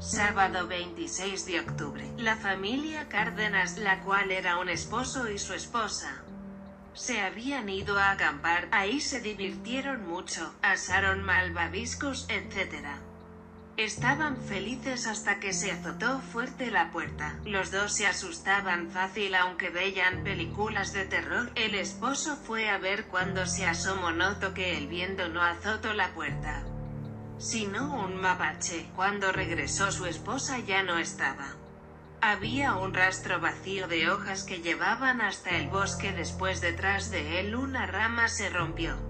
Sábado 26 de octubre. La familia Cárdenas, la cual era un esposo y su esposa, se habían ido a acampar, ahí se divirtieron mucho, asaron malvaviscos, etc. Estaban felices hasta que se azotó fuerte la puerta. Los dos se asustaban fácil aunque veían películas de terror. El esposo fue a ver cuando se asomó notó que el viento no azotó la puerta sino un mapache. Cuando regresó su esposa ya no estaba. Había un rastro vacío de hojas que llevaban hasta el bosque después detrás de él una rama se rompió.